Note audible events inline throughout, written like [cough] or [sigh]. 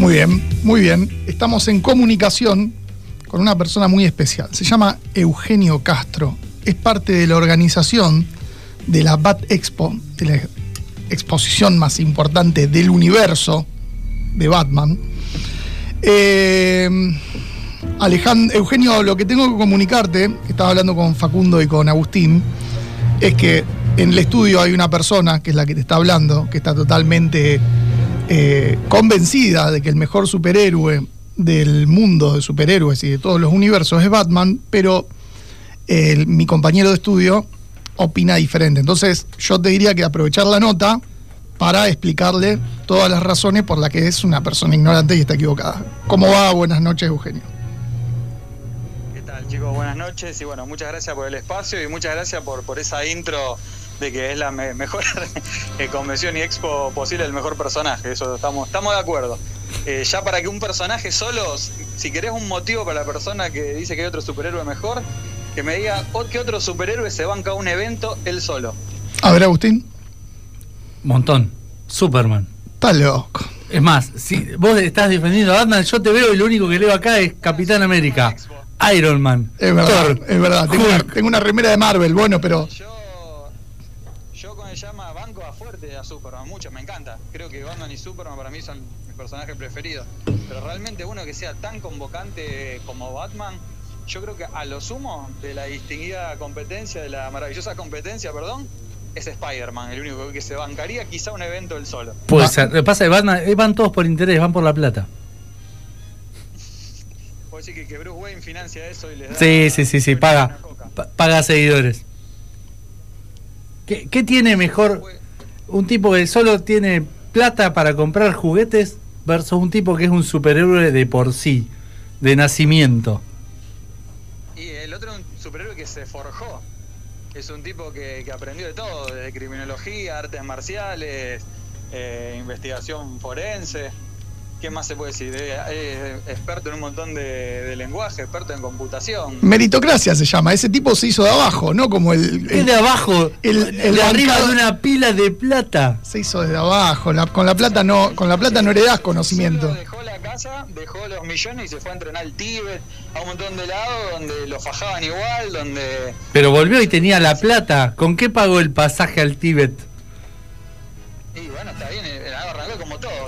Muy bien, muy bien. Estamos en comunicación con una persona muy especial. Se llama Eugenio Castro. Es parte de la organización de la Bat Expo, de la exposición más importante del universo de Batman. Eh, Alejandro, Eugenio, lo que tengo que comunicarte, estaba hablando con Facundo y con Agustín, es que en el estudio hay una persona, que es la que te está hablando, que está totalmente eh, convencida de que el mejor superhéroe del mundo de superhéroes y de todos los universos es Batman, pero eh, mi compañero de estudio opina diferente. Entonces yo te diría que aprovechar la nota para explicarle todas las razones por las que es una persona ignorante y está equivocada. ¿Cómo va? Buenas noches, Eugenio. ¿Qué tal, chicos? Buenas noches y bueno, muchas gracias por el espacio y muchas gracias por, por esa intro de que es la mejor [laughs] eh, convención y expo posible, el mejor personaje. Eso estamos, estamos de acuerdo. Eh, ya para que un personaje solo, si querés un motivo para la persona que dice que hay otro superhéroe mejor, que me diga oh, que otro superhéroe se banca un evento él solo. A ver, Agustín. Montón. Superman. Está loco. Es más, si vos estás defendiendo a Batman, yo te veo y lo único que leo acá es Capitán América, Iron Man. Es verdad, es verdad. Tengo una, remera de Marvel, bueno, pero llama banco a fuerte a Superman, mucho, me encanta. Creo que Batman y Superman para mí son mis personajes preferidos. Pero realmente uno que sea tan convocante como Batman, yo creo que a lo sumo de la distinguida competencia, de la maravillosa competencia, perdón, es Spider-Man, el único que se bancaría quizá un evento del solo. Puede ser. Lo que pasa Batman, eh, van todos por interés, van por la plata. Puedo decir que, Bruce Wayne financia eso y le da. Sí, sí, sí, sí, paga, paga seguidores. ¿Qué, tiene mejor un tipo que solo tiene plata para comprar juguetes versus un tipo que es un superhéroe de por sí, de nacimiento? Y el otro es un superhéroe que se forjó. Es un tipo que, aprendió de todo, desde criminología, artes marciales, eh, investigación forense. ¿Qué más se puede decir? Es experto en un montón de, lenguaje, experto en computación. Meritocracia se llama. Ese tipo se hizo de abajo, ¿no? Como el. ¿Qué de abajo? El, de arriba de una pila de plata. Se hizo desde abajo. con la plata no, con la plata no heredás conocimiento. dejó la casa, dejó los millones y se fue a entrenar al Tíbet, a un montón de lados donde lo fajaban igual, donde. Pero volvió y tenía la plata. ¿Con qué pagó el pasaje al Tíbet? Y bueno, está bien. O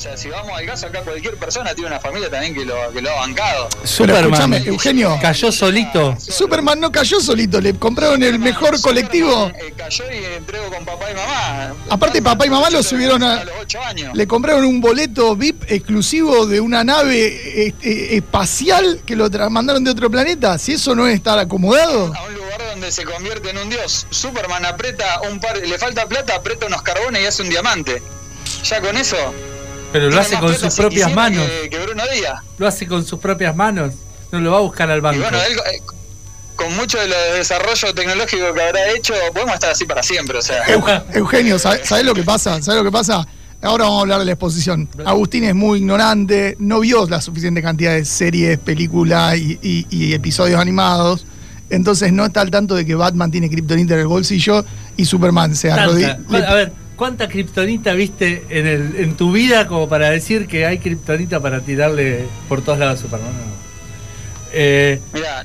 sea, si vamos al caso, acá cualquier persona tiene una familia también que lo, que lo ha bancado. Superman, Eugenio. Cayó solito. Superman no cayó solito, le compraron el mejor colectivo. Eh, cayó y entregó con papá y mamá. Aparte, papá y mamá lo subieron a. los 8 años. Le compraron un boleto VIP exclusivo de una nave este, espacial que lo mandaron de otro planeta. Si eso no es estar acomodado. A un lugar donde se convierte en un dios. Superman aprieta un par, le falta plata, aprieta unos carbones y hace un diamante. Ya con eso. Pero lo hace con sus propias manos. Que, Bruno Díaz. Lo hace con sus propias manos. No lo va a buscar al banco. Y bueno, él, eh, con mucho de lo de desarrollo tecnológico que habrá hecho, podemos estar así para siempre. O sea. Eugenio, ¿sabes lo que pasa? ¿Sabes lo que pasa? Ahora vamos a hablar de la exposición. Agustín es muy ignorante, no vio la suficiente cantidad de series, películas y, episodios animados. Entonces no está al tanto de que Batman tiene Kryptonita en el bolsillo y Superman se arrodilla. A ver, ¿Cuánta kriptonita viste en, el, en tu vida como para decir que hay kriptonita para tirarle por todos lados a Superman? Eh,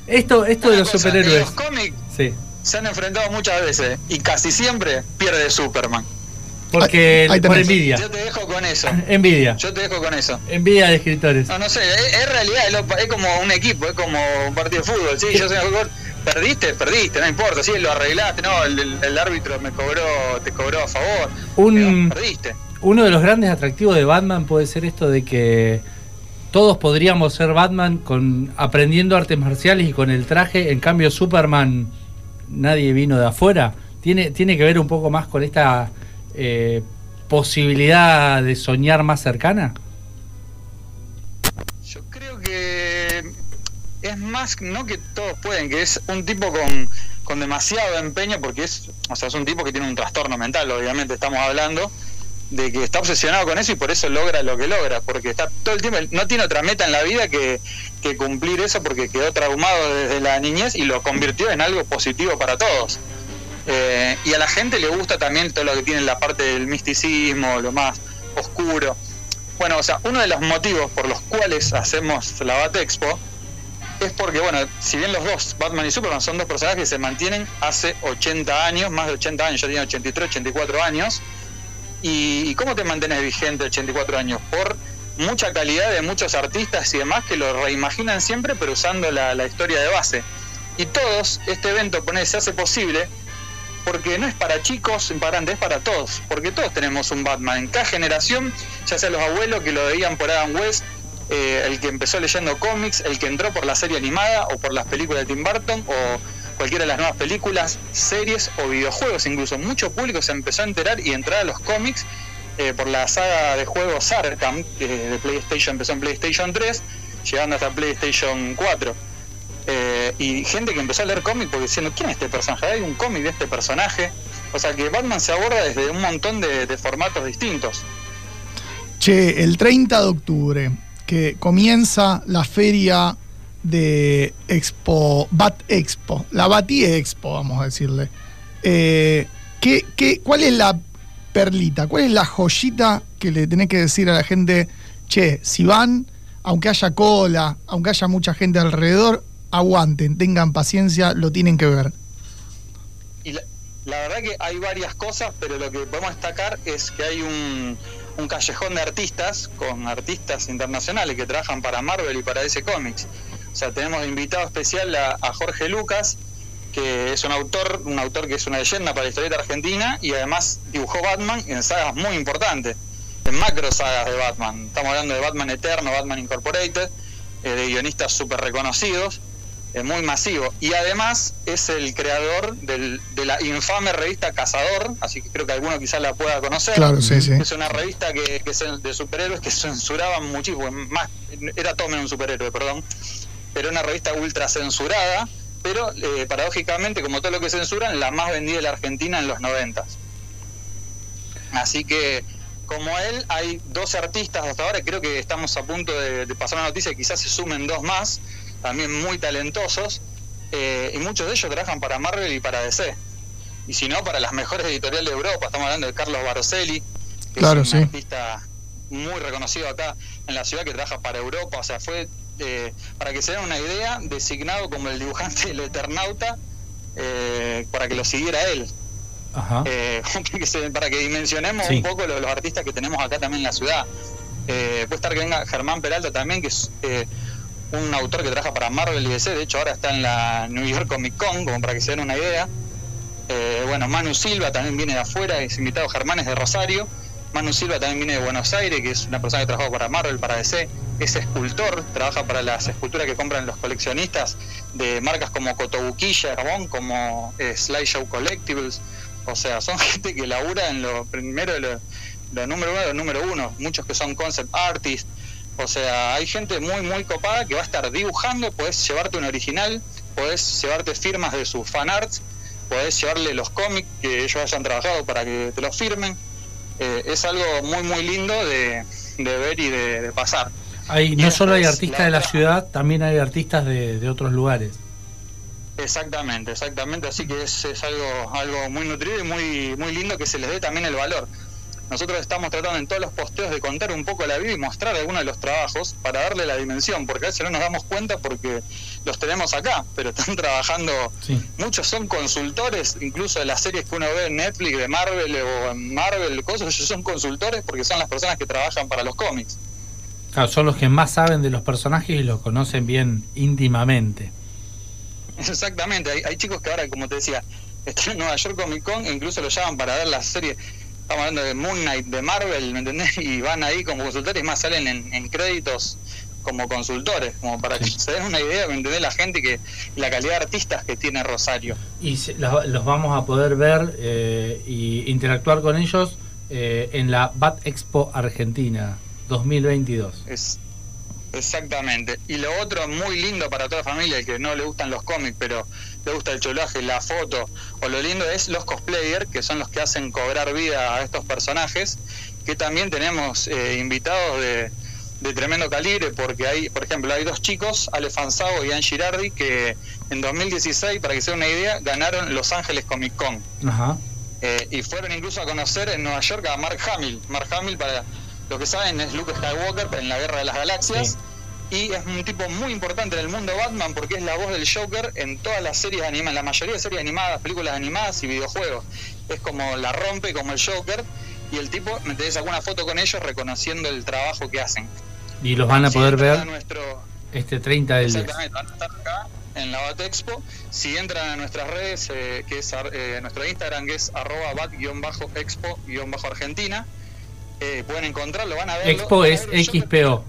esto esto de los superhéroes. Los cómics se han enfrentado muchas veces y casi siempre pierde Superman. Porque por envidia. Yo te dejo con eso. Envidia. Yo te dejo con eso. Envidia de escritores. No, no sé, es, realidad, es, como un equipo, es como un partido de fútbol. Sí, yo soy mejor perdiste, perdiste, no importa, si lo arreglaste, no, el, árbitro me cobró, te cobró a favor, Un, perdiste. Uno de los grandes atractivos de Batman puede ser esto de que todos podríamos ser Batman con aprendiendo artes marciales y con el traje, en cambio Superman nadie vino de afuera. Tiene, tiene que ver un poco más con esta eh, posibilidad de soñar más cercana. Es más, no que todos pueden, que es un tipo con, con demasiado empeño, porque es, o sea, es un tipo que tiene un trastorno mental, obviamente estamos hablando, de que está obsesionado con eso y por eso logra lo que logra, porque está todo el tiempo, no tiene otra meta en la vida que, que cumplir eso porque quedó traumado desde la niñez y lo convirtió en algo positivo para todos. Eh, y a la gente le gusta también todo lo que tiene la parte del misticismo, lo más oscuro. Bueno, o sea, uno de los motivos por los cuales hacemos la Bat Expo es porque, bueno, si bien los dos, Batman y Superman, son dos personajes que se mantienen hace 80 años, más de 80 años, ya tienen 83, 84 años. ¿Y, cómo te mantienes vigente 84 años? Por mucha calidad de muchos artistas y demás que lo reimaginan siempre, pero usando la, historia de base. Y todos, este evento pone, se hace posible porque no es para chicos, para es para todos, porque todos tenemos un Batman. En cada generación, ya sea los abuelos que lo veían por Adam West, eh, el que empezó leyendo cómics, el que entró por la serie animada o por las películas de Tim Burton o cualquiera de las nuevas películas, series o videojuegos incluso. Mucho público se empezó a enterar y entrar a los cómics eh, por la saga de juegos Arkham, que de PlayStation empezó en PlayStation 3, llegando hasta PlayStation 4. Eh, y gente que empezó a leer cómics porque diciendo, ¿quién es este personaje? Hay un cómic de este personaje. O sea que Batman se aborda desde un montón de, de formatos distintos. Che, el 30 de octubre, que comienza la feria de Expo, Bat Expo, la Bati Expo, vamos a decirle. Eh, ¿qué, cuál es la perlita, cuál es la joyita que le tenés que decir a la gente, che, si van, aunque haya cola, aunque haya mucha gente alrededor, aguanten, tengan paciencia, lo tienen que ver? Y la, la verdad que hay varias cosas, pero lo que podemos destacar es que hay un un callejón de artistas con artistas internacionales que trabajan para Marvel y para DC Comics. O sea, tenemos invitado especial a, Jorge Lucas, que es un autor, un autor que es una leyenda para la historieta argentina y además dibujó Batman en sagas muy importantes, en macro sagas de Batman. Estamos hablando de Batman Eterno, Batman Incorporated, eh, de guionistas súper reconocidos es muy masivo. Y además es el creador del, de la infame revista Cazador, así que creo que alguno quizás la pueda conocer. Claro, sí, sí. Es una revista que, que de superhéroes que censuraban muchísimo, más, era menos un superhéroe, perdón, pero una revista ultra censurada, pero eh, paradójicamente, como todo lo que censuran, la más vendida de la Argentina en los noventas. Así que como él, hay dos artistas hasta ahora, creo que estamos a punto de, de pasar una noticia, quizás se sumen dos más, también muy talentosos, eh, y muchos de ellos trabajan para Marvel y para DC. Y si no, para las mejores editoriales de Europa, estamos hablando de Carlos Barcelli, que es un artista muy reconocido acá en la ciudad que trabaja para Europa, o sea, fue, eh, para que se den una idea, designado como el dibujante del Eternauta eh, para que lo siguiera él. [laughs] para que dimensionemos un poco los, los, artistas que tenemos acá también en la ciudad. puede estar que venga Germán Peralta también, que es un autor que trabaja para Marvel y DC, de hecho ahora está en la New York Comic Con, como para que se den una idea. Eh, bueno, Manu Silva también viene de afuera, es invitado Germán es de Rosario. Manu Silva también viene de Buenos Aires, que es una persona que trabaja para Marvel, para DC, es escultor, trabaja para las esculturas que compran los coleccionistas de marcas como Cotobuquilla, como eh, Slideshow Collectibles. O sea, son [laughs] gente que labura en lo primero, número uno, lo número uno. Muchos que son concept artists, o sea, hay gente muy, muy copada que va a estar dibujando, puedes llevarte un original, puedes llevarte firmas de sus fanarts, puedes llevarle los cómics que ellos hayan trabajado para que te los firmen. Eh, es algo muy, muy lindo de, ver y de, pasar. Hay, no solo hay artistas de la ciudad, también hay artistas de, otros lugares. Exactamente, exactamente. Así que es, es algo, algo muy nutrido y muy, muy lindo que se les dé también el valor. Nosotros estamos tratando en todos los posteos de contar un poco la vida y mostrar algunos de los trabajos para darle la dimensión, porque a veces no nos damos cuenta porque los tenemos acá, pero están [laughs] trabajando, muchos son consultores, incluso de las series que uno ve en Netflix, de Marvel o en Marvel, cosas, ellos son consultores porque son las personas que trabajan para los cómics. Claro, son los que más saben de los personajes y los conocen bien íntimamente. Exactamente, hay, hay chicos que ahora, como te decía, están en Nueva York Comic Con e incluso lo llaman para ver la serie estamos hablando de Moon Knight de Marvel, ¿me entendés? [laughs] Y van ahí como consultores, más salen en, créditos como consultores, como para que se den una idea, ¿me entendés? La gente que, la calidad de artistas que tiene Rosario. Y los, vamos a poder ver e interactuar con ellos eh, en la Bat Expo Argentina 2022. Es, Exactamente. Y lo otro muy lindo para toda la familia, que no le gustan los cómics, pero le gusta el cholaje, la foto, o lo lindo es los cosplayers, que son los que hacen cobrar vida a estos personajes, que también tenemos eh, invitados de, tremendo calibre, porque hay, por ejemplo, hay dos chicos, Ale Fanzao y Anne Girardi, que en 2016, para que se den una idea, ganaron Los Ángeles Comic Con. Eh, y fueron incluso a conocer en Nueva York a Mark Hamill. Mark Hamill, para lo que saben es Luke Skywalker en la Guerra de las Galaxias. Y es un tipo muy importante en el mundo Batman porque es la voz del Joker en todas las series animadas, la mayoría de series animadas, películas animadas y videojuegos. Es como la rompe como el Joker y el tipo, me tenés alguna foto con ellos reconociendo el trabajo que hacen. Y los van a poder ver nuestro, este 30 del 10. Exactamente, van a estar acá en la Bat Expo. Si entran a nuestras redes, eh, que es eh, nuestro Instagram, que es arroba bat-expo-argentina, eh, pueden encontrarlo, van a ver. Expo es XPO.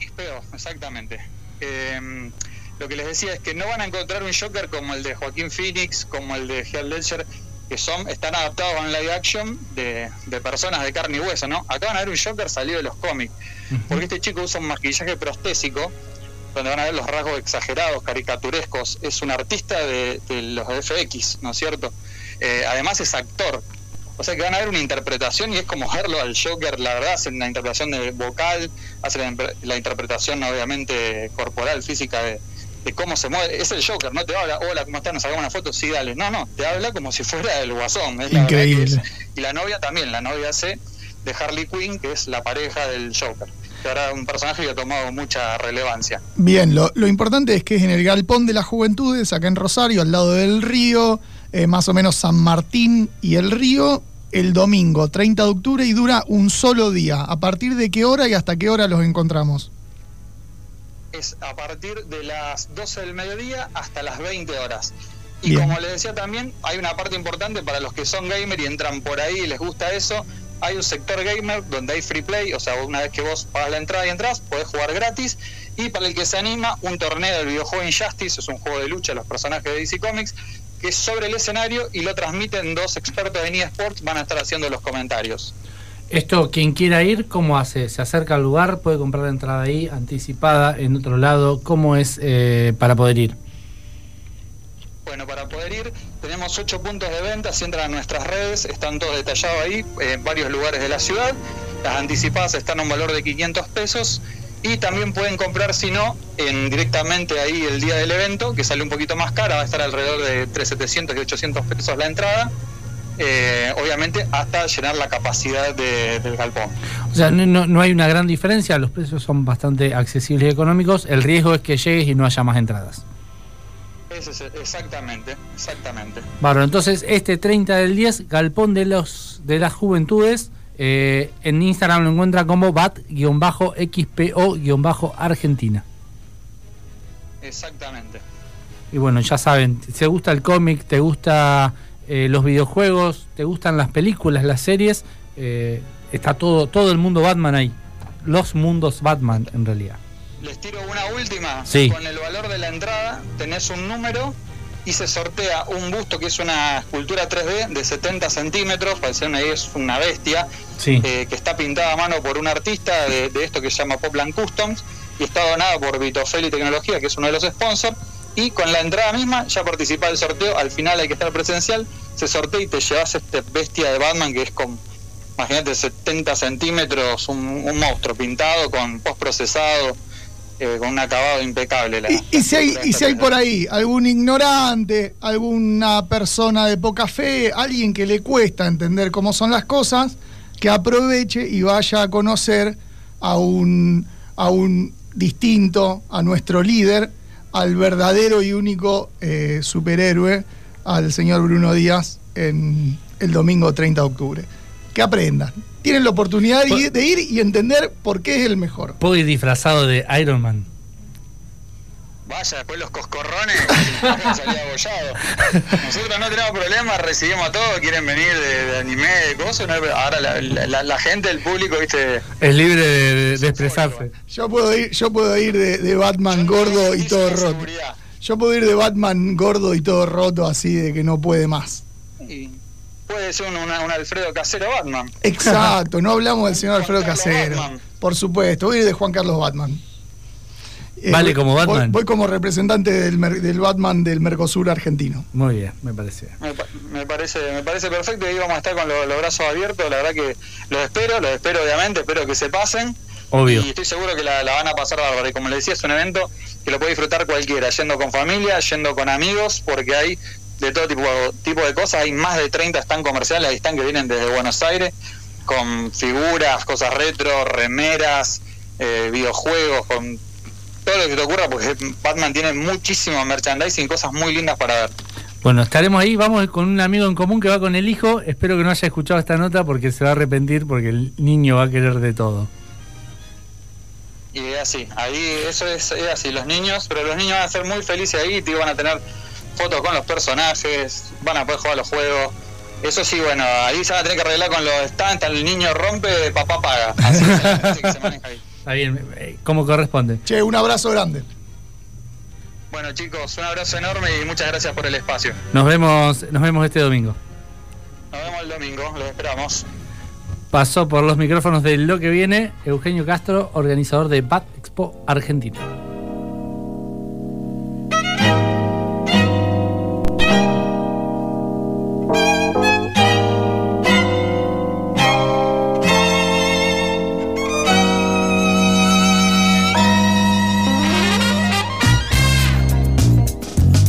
XPO, exactamente. Em, lo que les decía es que no van a encontrar un Joker como el de Joaquín Phoenix, como el de Heath Ledger, que son están adaptados a un live action de, personas de carne y hueso, ¿no? Acá van a ver un Joker salido de los cómics, porque este chico usa un maquillaje prostésico, donde van a ver los rasgos exagerados, caricaturescos. Es un artista de, los FX, ¿no es cierto? Eh, además es actor, o sea que van a ver una interpretación y es como verlo al Joker, la verdad, hacen una interpretación de vocal, hacen la, interpretación obviamente corporal, física de, cómo se mueve. Es el Joker, no te habla, hola, ¿cómo estás? ¿Nos sacamos una foto? Sí, dale. No, no, te habla como si fuera el guasón. Increíble. y la novia también, la novia hace de Harley Quinn, que es la pareja del Joker. Que ahora un personaje que ha tomado mucha relevancia. Bien, lo, lo importante es que es en el Galpón de las Juventudes, acá en Rosario, al lado del río eh, más o menos San Martín y el Río, el domingo 30 de octubre y dura un solo día. ¿A partir de qué hora y hasta qué hora los encontramos? Es a partir de las 12 del mediodía hasta las 20 horas. Y como les decía también, hay una parte importante para los que son gamer y entran por ahí y les gusta eso. Hay un sector gamer donde hay free play, o sea, una vez que vos pagas la entrada y entras, podés jugar gratis. Y para el que se anima, un torneo del videojuego Injustice, es un juego de lucha de los personajes de DC Comics, que es sobre el escenario y lo transmiten dos expertos de eSports, van a estar haciendo los comentarios. Esto, quien quiera ir, ¿cómo hace? ¿Se acerca al lugar? ¿Puede comprar la entrada ahí, anticipada, en otro lado? ¿Cómo es eh, para poder ir? Bueno, para poder ir, tenemos ocho puntos de venta, si entran a nuestras redes, están todos detallados ahí, en varios lugares de la ciudad. Las anticipadas están a un valor de 500 pesos y también pueden comprar, si no, en, directamente ahí el día del evento, que sale un poquito más cara, va a estar alrededor de entre 700 y 800 pesos la entrada. Eh, obviamente hasta llenar la capacidad del galpón. O sea, no, no, hay una gran diferencia, los precios son bastante accesibles y económicos, el riesgo es que llegues y no haya más entradas. exactamente, exactamente. Bueno, entonces este 30 del 10, Galpón de, los, de las Juventudes, eh, en Instagram lo encuentra como bat-xpo-argentina. Exactamente. Y bueno, ya saben, si te gusta el cómic, te gusta eh, los videojuegos, te gustan las películas, las series, eh, está todo, todo el mundo Batman ahí. Los mundos Batman, en realidad. Les tiro una última. Sí. Con el valor de la entrada tenés un número y se sortea un busto que es una escultura 3D de 70 centímetros, parece una, es una bestia, eh, que está pintada a mano por un artista de, esto que se llama Popland Customs y está donada por Vitofeli Tecnología, que es uno de los sponsors. Y con la entrada misma ya participa del sorteo, al final hay que estar presencial, se sortea y te llevas este bestia de Batman que es con, imagínate, 70 centímetros, un, un monstruo pintado con post procesado eh, con un acabado impecable. y, si hay, y si hay por ahí algún ignorante, alguna persona de poca fe, alguien que le cuesta entender cómo son las cosas, que aproveche y vaya a conocer a un, a un distinto, a nuestro líder, al verdadero y único eh, superhéroe, al señor Bruno Díaz, en el domingo 30 de octubre. Que aprendan tienen la oportunidad de ir y entender por qué es el mejor. Puedo ir disfrazado de Iron Man. Vaya, después los coscorrones [laughs] salía abollado. Nosotros no tenemos problemas, recibimos a todos, quieren venir de, anime, de cosas. ahora la, gente, el público, viste. Es libre de, expresarse. Yo puedo ir, yo puedo ir de, Batman gordo y todo roto. Yo puedo ir de Batman gordo y todo roto, así de que no puede más puede ser un, Alfredo Casero Batman. Exacto, no hablamos del señor Alfredo Casero. Por supuesto, voy a ir de Juan Carlos Batman. Eh, vale como Batman. Voy, como representante del, Batman del Mercosur argentino. Muy bien, me parece. Me, parece me parece perfecto y vamos a estar con los, brazos abiertos. La verdad que los espero, los espero obviamente, espero que se pasen. Obvio. Y estoy seguro que la, la van a pasar bárbaro. Y como le decía, es un evento que lo puede disfrutar cualquiera, yendo con familia, yendo con amigos, porque hay de todo tipo, tipo de cosas. Hay más de 30 están comerciales, ahí están que vienen desde Buenos Aires. con figuras, cosas retro, remeras, eh, videojuegos, con todo lo que te ocurra, porque Batman tiene muchísimo merchandising y cosas muy lindas para ver. Bueno, estaremos ahí, vamos con un amigo en común que va con el hijo, espero que no haya escuchado esta nota porque se va a arrepentir porque el niño va a querer de todo. Y es así, ahí eso es, así, los niños, pero los niños van a ser muy felices ahí, tío, van a tener fotos con los personajes, van a poder jugar los juegos. Eso sí, bueno, ahí se van a tener que arreglar con los stands, el niño rompe, papá paga. [laughs] Así, que se maneja ahí. Está bien, eh, como corresponde. Che, un abrazo grande. Bueno chicos, un abrazo enorme y muchas gracias por el espacio. Nos vemos, nos vemos este domingo. Nos vemos el domingo, los esperamos pasó por los micrófonos de Lo que viene Eugenio Castro, organizador de Bat Expo Argentina.